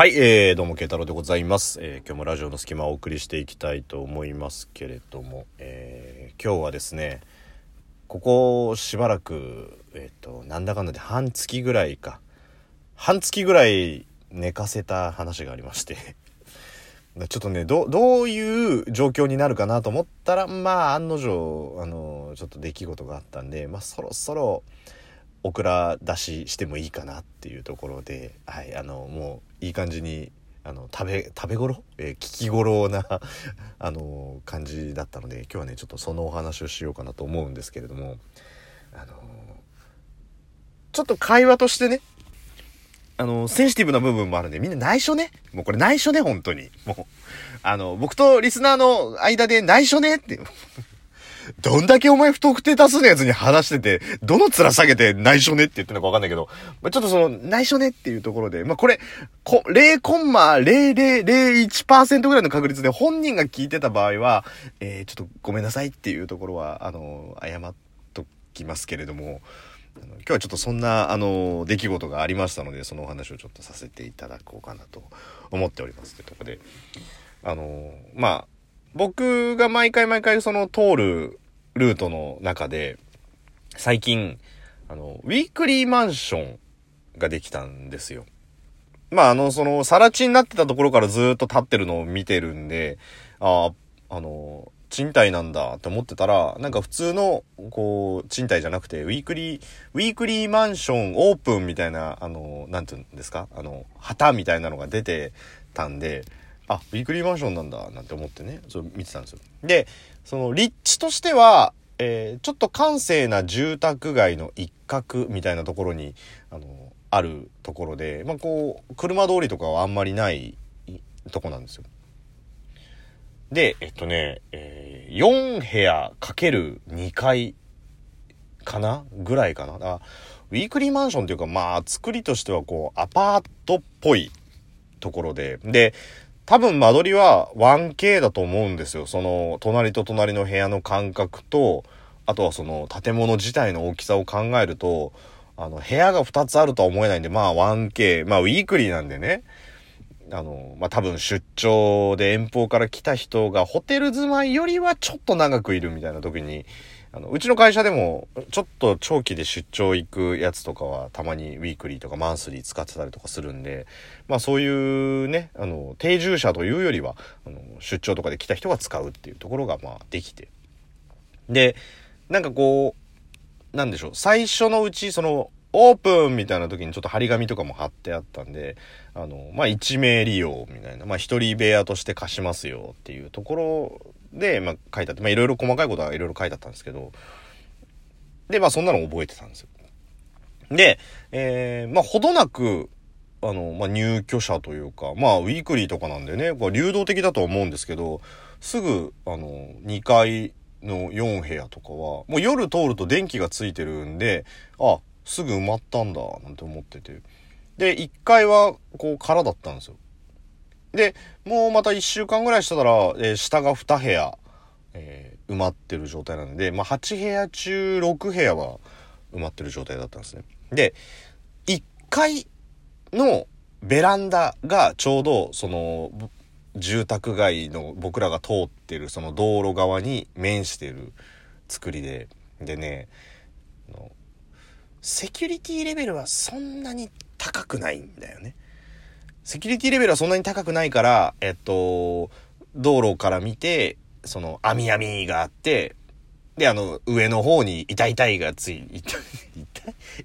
はい、えー、どうも、慶太郎でございます。えー、今日もラジオの隙間をお送りしていきたいと思いますけれども、えー、今日はですね、ここしばらく、えっ、ー、と、なんだかんだで半月ぐらいか、半月ぐらい寝かせた話がありまして ちょっとね、ど、どういう状況になるかなと思ったら、まあ、案の定、あの、ちょっと出来事があったんで、まあ、そろそろ、オクラ出ししてもいいかなっていうところで、はい、あの、もういい感じに、あの、食べ、食べ頃？えー、聞き頃な あの、感じだったので、今日はね、ちょっとそのお話をしようかなと思うんですけれども、あの、ちょっと会話としてね、あの、センシティブな部分もあるんで、みんな内緒ね。もうこれ内緒ね、本当に。もう、あの、僕とリスナーの間で内緒ねって。どんだけお前不特定多数のやつに話してて、どの面下げて内緒ねって言ってるのかわかんないけど、まあ、ちょっとその内緒ねっていうところで、まあ、これ、こ、0.0001%ぐらいの確率で本人が聞いてた場合は、えー、ちょっとごめんなさいっていうところは、あの、謝っときますけれども、今日はちょっとそんな、あの、出来事がありましたので、そのお話をちょっとさせていただこうかなと思っておりますというとこで、あの、まあ、僕が毎回毎回その通るルートの中で、最近、あの、ウィークリーマンションができたんですよ。まあ、あの、その、更地になってたところからずっと立ってるのを見てるんで、ああ、あの、賃貸なんだって思ってたら、なんか普通の、こう、賃貸じゃなくて、ウィークリー、ウィークリーマンションオープンみたいな、あの、なんて言うんですか？あの、旗みたいなのが出てたんで、あ、ウィークリーマンションなんだ、なんて思ってね、そう見てたんですよ。で、その立地としては、えー、ちょっと閑静な住宅街の一角みたいなところに、あの、あるところで、まあ、こう、車通りとかはあんまりないとこなんですよ。で、えっとね、えー、4部屋かける2階かなぐらいかな。あウィークリーマンションっていうか、まあ、作りとしてはこう、アパートっぽいところで、で、多分間取りは 1K だと思うんですよ。その、隣と隣の部屋の間隔と、あとはその建物自体の大きさを考えると、あの、部屋が2つあるとは思えないんで、まあ 1K、まあウィークリーなんでね、あの、まあ多分出張で遠方から来た人がホテル住まいよりはちょっと長くいるみたいな時に、あの、うちの会社でも、ちょっと長期で出張行くやつとかは、たまにウィークリーとかマンスリー使ってたりとかするんで、まあそういうね、あの、定住者というよりは、あの、出張とかで来た人が使うっていうところが、まあできて。で、なんかこう、なんでしょう、最初のうち、その、オープンみたいな時にちょっと張り紙とかも貼ってあったんで、あの、まあ、1名利用みたいな、まあ、1人部屋として貸しますよっていうところで、まあ、書いてあって、まあ、いろいろ細かいことはいろいろ書いてあったんですけど、で、まあ、そんなの覚えてたんですよ。で、えー、まあ、ほどなく、あの、まあ、入居者というか、まあ、ウィークリーとかなんでね、これ流動的だと思うんですけど、すぐ、あの、2階の4部屋とかは、もう夜通ると電気がついてるんで、あ、すぐ埋まったんだ、なんて思ってて。で、1階は、こう、空だったんですよ。で、もうまた1週間ぐらいしたら、えー、下が2部屋、えー、埋まってる状態なので、まあ、8部屋中6部屋は埋まってる状態だったんですね。で、1階のベランダがちょうど、その、住宅街の僕らが通ってるその道路側に面してる作りで、でね、セキュリティレベルはそんなに高くないんだよね。セキュリティレベルはそんなに高くないから、えっと、道路から見て、その、網網があって、で、あの、上の方に痛い痛いがつい、痛い、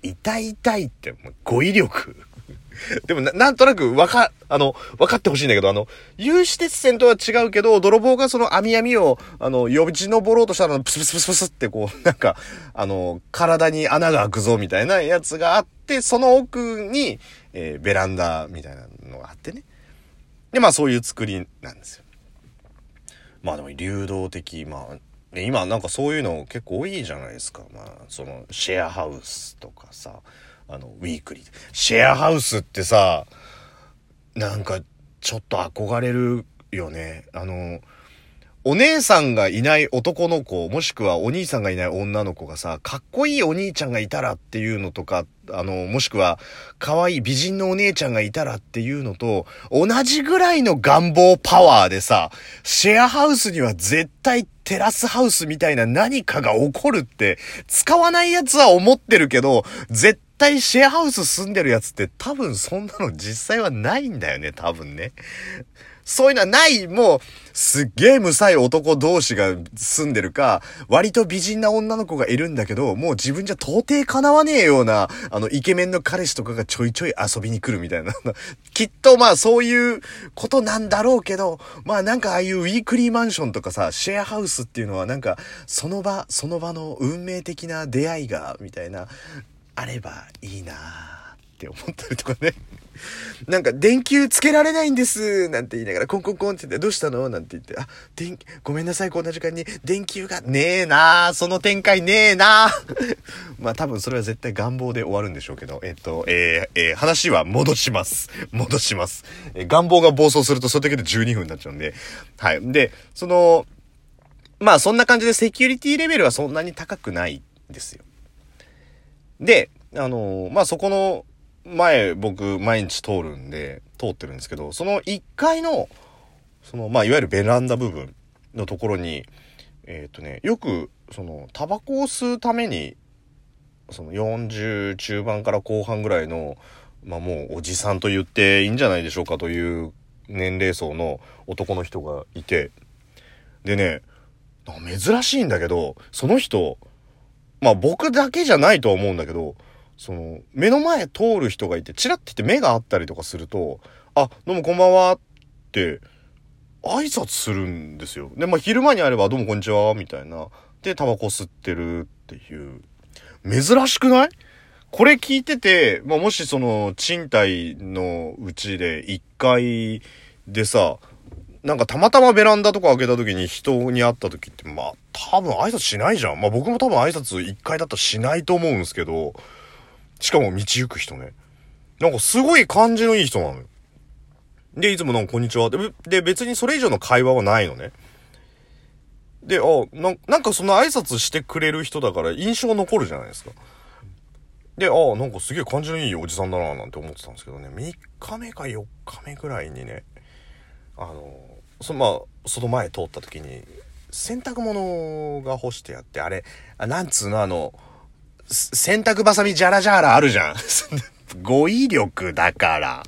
痛い痛いって、もう語彙力。でもな、なんとなくわか、あの、分かってほしいんだけど、あの、有刺鉄線とは違うけど、泥棒がその網網を、あの、呼び登ろうとしたら、プスプスプスプスってこう、なんか、あの、体に穴が開くぞみたいなやつがあって、その奥に、えー、ベランダみたいなのがあってね。で、まあそういう作りなんですよ。まあでも流動的、まあ、今なんかそういうの結構多いじゃないですか。まあ、そのシェアハウスとかさ、あの、ウィークリー。シェアハウスってさ、なんかちょっと憧れるよね。あの、お姉さんがいない男の子、もしくはお兄さんがいない女の子がさ、かっこいいお兄ちゃんがいたらっていうのとか、あの、もしくは、可愛い美人のお姉ちゃんがいたらっていうのと、同じぐらいの願望パワーでさ、シェアハウスには絶対テラスハウスみたいな何かが起こるって、使わないやつは思ってるけど、絶対シェアハウス住んでるやつって多分そんなの実際はないんだよね、多分ね。そういうのはない、もう、すっげえむさい男同士が住んでるか、割と美人な女の子がいるんだけど、もう自分じゃ到底叶わねえような、あの、イケメンの彼氏とかがちょいちょい遊びに来るみたいな。きっとまあそういうことなんだろうけど、まあなんかああいうウィークリーマンションとかさ、シェアハウスっていうのはなんか、その場、その場の運命的な出会いが、みたいな、あればいいなって思ったりとかね。なんか、電球つけられないんです、なんて言いながら、コンコンコンって言って、どうしたの？なんて言って、あ、電、ごめんなさい、こんな時間に、電球がねえなその展開ねえな まあ多分それは絶対願望で終わるんでしょうけど、えっと、えー、えー、話は戻します。戻します。えー、願望が暴走するとそれだけで12分になっちゃうんで、はい。で、その、まあそんな感じでセキュリティレベルはそんなに高くないんですよ。で、あのまあそこの前僕毎日通るんで、通ってるんですけど、その1階の、その、まあ、いわゆるベランダ部分のところに、えっ、ー、とね、よく、その、タバコを吸うために、その40中盤から後半ぐらいの、まあもうおじさんと言っていいんじゃないでしょうかという年齢層の男の人がいて、でね、珍しいんだけど、その人、まあ僕だけじゃないとは思うんだけど、その、目の前通る人がいて、チラッて言って目があったりとかすると、あ、どうもこんばんはって、挨拶するんですよ。で、まあ昼間にあれば、どうもこんにちは、みたいな。で、タバコ吸ってるっていう。珍しくない？これ聞いてて、まあ、もしその、賃貸のうちで1階でさ、なんかたまたまベランダとか開けた時に人に会った時って、まあ、多分挨拶しないじゃん。まあ僕も多分挨拶1階だったらしないと思うんですけど、しかも道行く人ね。なんかすごい感じのいい人なのよ。で、いつもなんかこんにちは。で、で別にそれ以上の会話はないのね。で、あ、ななんかその挨拶してくれる人だから印象残るじゃないですか。で、あなんかすげえ感じのいいおじさんだななんて思ってたんですけどね、3日目か4日目ぐらいにね、あの、そまあ、その前通った時に、洗濯物が干してあって、あれ、あなんつうのあの、洗濯バサミジャラジャラあるじゃん。語彙力だから。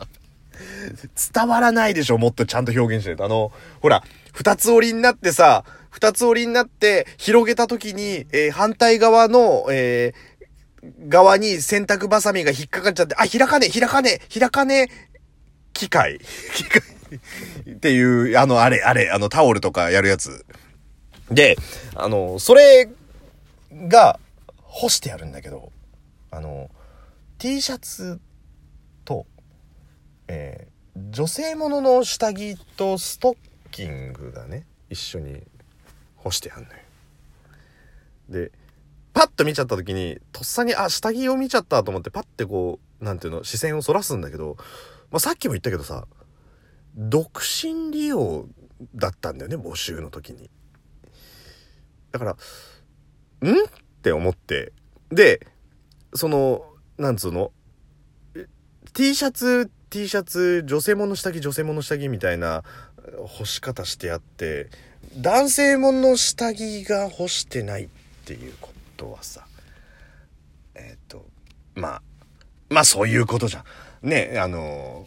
伝わらないでしょもっとちゃんと表現しないと。あの、ほら、二つ折りになってさ、二つ折りになって広げた時に、えー、反対側の、えー、側に洗濯バサミが引っかかっちゃって、あ、開かね開かね開かね機械機械 っていう、あの、あれ、あれ、あの、タオルとかやるやつ。で、あの、それが、干してやるんだけど、あの、T シャツと、えー、女性ものの下着とストッキングがね、一緒に干してやんのよ。で、パッと見ちゃった時に、とっさに、あ、下着を見ちゃったと思って、パッてこう、なんていうの、視線をそらすんだけど、まあ、さっきも言ったけどさ、独身利用だったんだよね、募集の時に。だから、ん？って思って。で、その、なんつうの ?T シャツ、T シャツ、女性もの下着、女性もの下着みたいな干し方してあって、男性もの下着が干してないっていうことはさ、えっ、ー、と、まあ、まあそういうことじゃん。ね、あの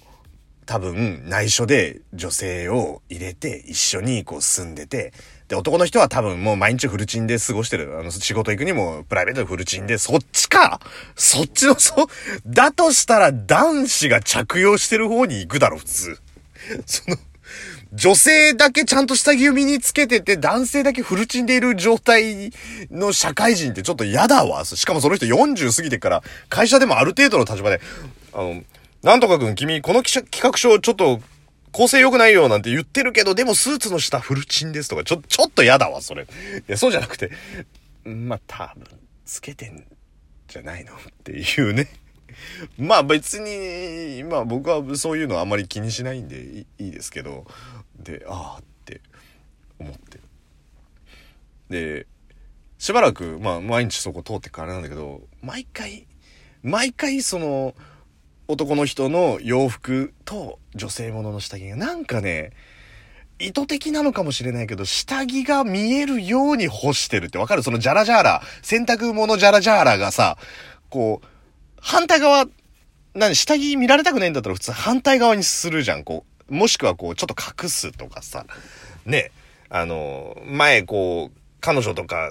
多分内緒で女性を入れて一緒にこう住んでて、で、男の人は多分もう毎日フルチンで過ごしてる。あの、仕事行くにもプライベートでフルチンで、そっちかそっちの、そ、だとしたら男子が着用してる方に行くだろ、普通。その、女性だけちゃんと下着を身につけてて、男性だけフルチンでいる状態の社会人ってちょっと嫌だわ。しかもその人40過ぎてから、会社でもある程度の立場で、あの、なんとかくん君、この企画書ちょっと構成良くないよなんて言ってるけど、でもスーツの下フルチンですとか、ちょ、ちょっと嫌だわ、それ。いや、そうじゃなくて、まあ、多分、つけてんじゃないのっていうね。まあ別に、まあ僕はそういうのあんまり気にしないんでいいですけど、で、ああって思って。で、しばらく、まあ、毎日そこ通ってくあれなんだけど、毎回、毎回その、男の人の洋服と女性ものの下着がなんかね、意図的なのかもしれないけど、下着が見えるように干してるってわかる？そのジャラジャーラ、洗濯物ジャラジャーラがさ、こう、反対側、何、下着見られたくないんだったら普通反対側にするじゃん、こう。もしくはこう、ちょっと隠すとかさ。ね。あの、前こう、彼女とか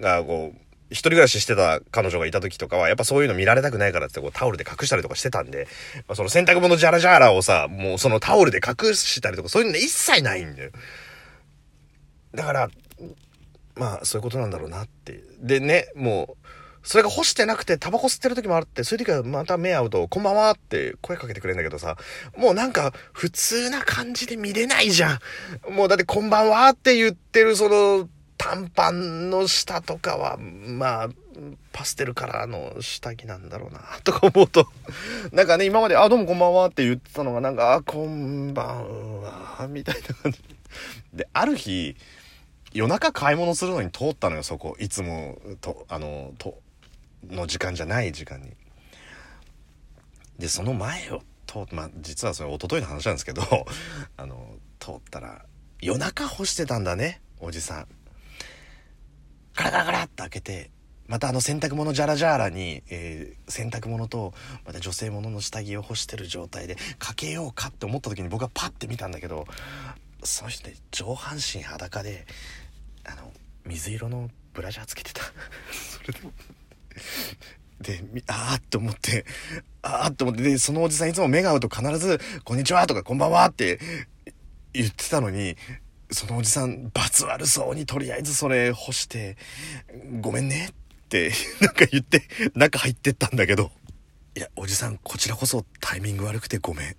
がこう、一人暮らししてた彼女がいた時とかは、やっぱそういうの見られたくないからってこうタオルで隠したりとかしてたんで、まあ、その洗濯物ジャラジャラをさ、もうそのタオルで隠したりとかそういうの一切ないんだよ。だから、まあそういうことなんだろうなって。でね、もう、それが干してなくてタバコ吸ってる時もあって、そういう時はまた目合うと、こんばんはって声かけてくれるんだけどさ、もうなんか普通な感じで見れないじゃん。もうだってこんばんはって言ってるその、短パンの下とかは、まあ、パステルカラーの下着なんだろうな、とか思うと、なんかね、今まで、あ、どうもこんばんはって言ってたのが、なんか、あ、こんばんは、みたいな感じ。で、ある日、夜中買い物するのに通ったのよ、そこ。いつも、と、あの、と、の時間じゃない時間に。で、その前を通っ、まあ、実はそれ一昨日の話なんですけど、あの、通ったら、夜中干してたんだね、おじさん。ガラガラガラって開けて、またあの洗濯物ジャラジャラに、えー、洗濯物と、また女性物の下着を干してる状態で、かけようかって思った時に僕はパッて見たんだけど、その人ね、上半身裸で、あの、水色のブラジャーつけてた。それで、で、あーって思って、あーって思って、で、そのおじさんいつも目が合うと必ず、こんにちはとかこんばんはって言ってたのに、そのおじさん、罰悪そうにとりあえずそれ干して、ごめんねって なんか言って、中入ってったんだけど、いや、おじさん、こちらこそタイミング悪くてごめん。